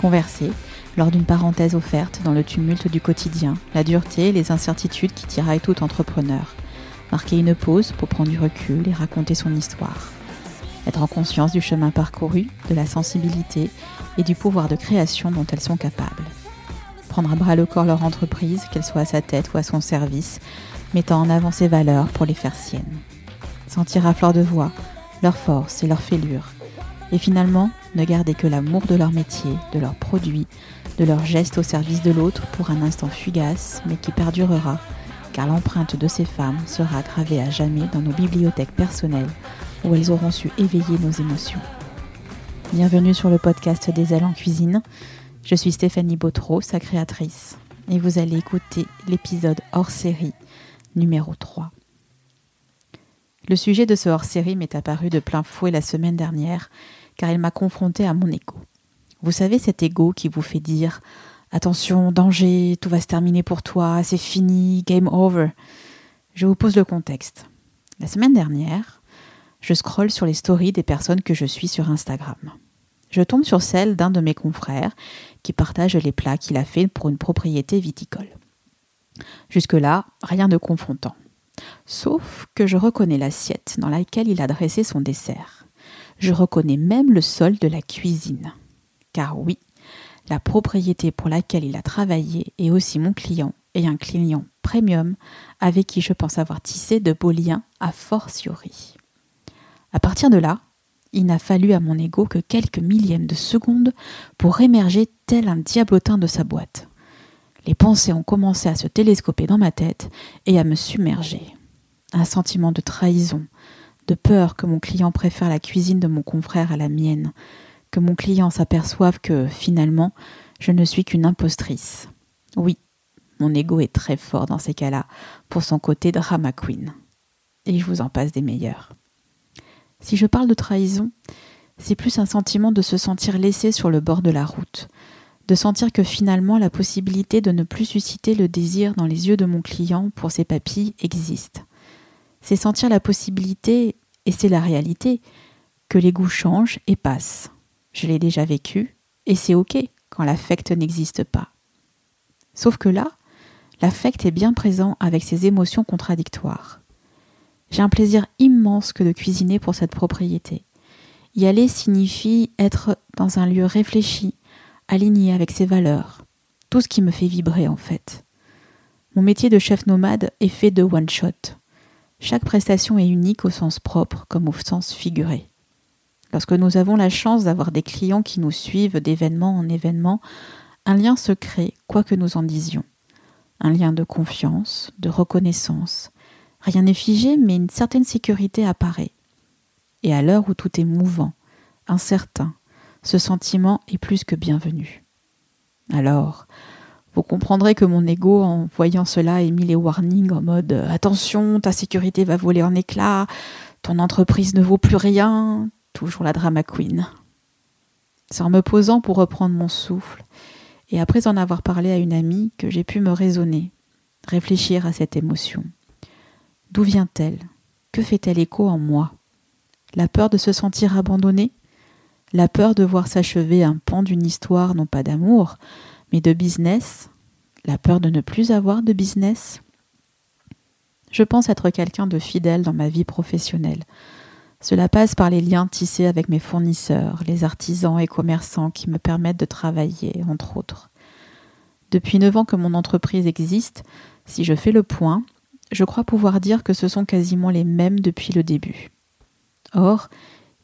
Converser, lors d'une parenthèse offerte dans le tumulte du quotidien, la dureté et les incertitudes qui tiraillent tout entrepreneur. Marquer une pause pour prendre du recul et raconter son histoire. Être en conscience du chemin parcouru, de la sensibilité et du pouvoir de création dont elles sont capables. Prendre à bras le corps leur entreprise, qu'elle soit à sa tête ou à son service, mettant en avant ses valeurs pour les faire siennes. Sentir à fleur de voix leur force et leur fêlure, et finalement ne garder que l'amour de leur métier, de leurs produits, de leurs gestes au service de l'autre pour un instant fugace, mais qui perdurera, car l'empreinte de ces femmes sera gravée à jamais dans nos bibliothèques personnelles, où elles auront su éveiller nos émotions. Bienvenue sur le podcast des ailes cuisine. Je suis Stéphanie Bautreau, sa créatrice, et vous allez écouter l'épisode hors série numéro 3. Le sujet de ce hors série m'est apparu de plein fouet la semaine dernière car il m'a confronté à mon ego. Vous savez cet ego qui vous fait dire Attention, danger, tout va se terminer pour toi, c'est fini, game over. Je vous pose le contexte. La semaine dernière, je scrolle sur les stories des personnes que je suis sur Instagram. Je tombe sur celle d'un de mes confrères qui partage les plats qu'il a fait pour une propriété viticole. Jusque-là, rien de confrontant. Sauf que je reconnais l'assiette dans laquelle il a dressé son dessert. Je reconnais même le sol de la cuisine. Car oui, la propriété pour laquelle il a travaillé est aussi mon client et un client premium avec qui je pense avoir tissé de beaux liens a fortiori. À partir de là, il n'a fallu à mon ego que quelques millièmes de secondes pour émerger tel un diablotin de sa boîte. Les pensées ont commencé à se télescoper dans ma tête et à me submerger. Un sentiment de trahison, de peur que mon client préfère la cuisine de mon confrère à la mienne, que mon client s'aperçoive que, finalement, je ne suis qu'une impostrice. Oui, mon ego est très fort dans ces cas-là, pour son côté drama queen. Et je vous en passe des meilleurs. Si je parle de trahison, c'est plus un sentiment de se sentir laissé sur le bord de la route, de sentir que finalement la possibilité de ne plus susciter le désir dans les yeux de mon client pour ses papilles existe c'est sentir la possibilité, et c'est la réalité, que les goûts changent et passent. Je l'ai déjà vécu, et c'est ok quand l'affect n'existe pas. Sauf que là, l'affect est bien présent avec ses émotions contradictoires. J'ai un plaisir immense que de cuisiner pour cette propriété. Y aller signifie être dans un lieu réfléchi, aligné avec ses valeurs, tout ce qui me fait vibrer en fait. Mon métier de chef nomade est fait de one shot. Chaque prestation est unique au sens propre comme au sens figuré. Lorsque nous avons la chance d'avoir des clients qui nous suivent d'événement en événement, un lien se crée, quoi que nous en disions. Un lien de confiance, de reconnaissance. Rien n'est figé, mais une certaine sécurité apparaît. Et à l'heure où tout est mouvant, incertain, ce sentiment est plus que bienvenu. Alors, vous comprendrez que mon ego, en voyant cela, mis les warnings en mode euh, attention, ta sécurité va voler en éclats, ton entreprise ne vaut plus rien, toujours la drama queen. C'est en me posant pour reprendre mon souffle, et après en avoir parlé à une amie, que j'ai pu me raisonner, réfléchir à cette émotion. D'où vient-elle? Que fait-elle écho en moi? La peur de se sentir abandonnée? La peur de voir s'achever un pan d'une histoire non pas d'amour, mais de business, la peur de ne plus avoir de business. Je pense être quelqu'un de fidèle dans ma vie professionnelle. Cela passe par les liens tissés avec mes fournisseurs, les artisans et commerçants qui me permettent de travailler, entre autres. Depuis neuf ans que mon entreprise existe, si je fais le point, je crois pouvoir dire que ce sont quasiment les mêmes depuis le début. Or,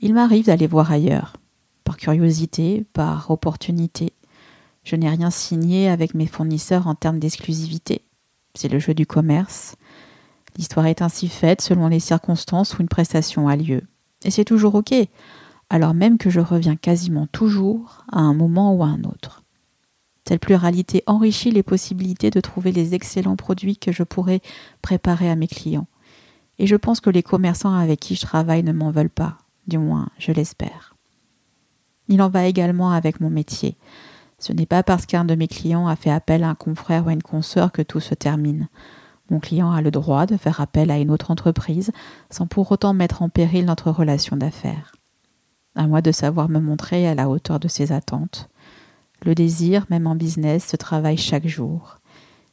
il m'arrive d'aller voir ailleurs, par curiosité, par opportunité, je n'ai rien signé avec mes fournisseurs en termes d'exclusivité. C'est le jeu du commerce. L'histoire est ainsi faite selon les circonstances où une prestation a lieu. Et c'est toujours OK, alors même que je reviens quasiment toujours à un moment ou à un autre. Cette pluralité enrichit les possibilités de trouver les excellents produits que je pourrais préparer à mes clients. Et je pense que les commerçants avec qui je travaille ne m'en veulent pas, du moins je l'espère. Il en va également avec mon métier. Ce n'est pas parce qu'un de mes clients a fait appel à un confrère ou à une consoeur que tout se termine. Mon client a le droit de faire appel à une autre entreprise sans pour autant mettre en péril notre relation d'affaires. À moi de savoir me montrer à la hauteur de ses attentes. Le désir, même en business, se travaille chaque jour.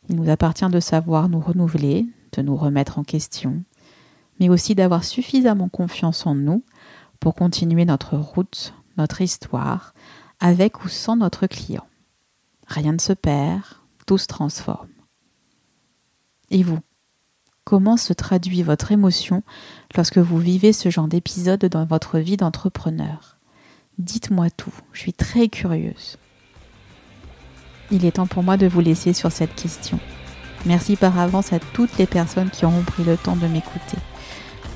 Il nous appartient de savoir nous renouveler, de nous remettre en question, mais aussi d'avoir suffisamment confiance en nous pour continuer notre route, notre histoire, avec ou sans notre client. Rien ne se perd, tout se transforme. Et vous Comment se traduit votre émotion lorsque vous vivez ce genre d'épisode dans votre vie d'entrepreneur? Dites-moi tout, je suis très curieuse. Il est temps pour moi de vous laisser sur cette question. Merci par avance à toutes les personnes qui auront pris le temps de m'écouter.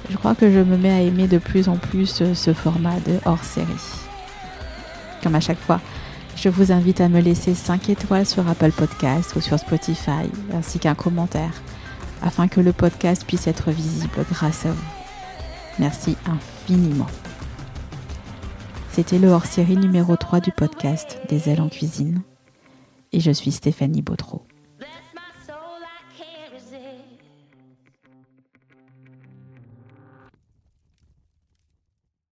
Je crois que je me mets à aimer de plus en plus ce format de hors série. À chaque fois, je vous invite à me laisser 5 étoiles sur Apple Podcast ou sur Spotify, ainsi qu'un commentaire, afin que le podcast puisse être visible grâce à vous. Merci infiniment. C'était le hors-série numéro 3 du podcast Des ailes en cuisine et je suis Stéphanie Bautreau.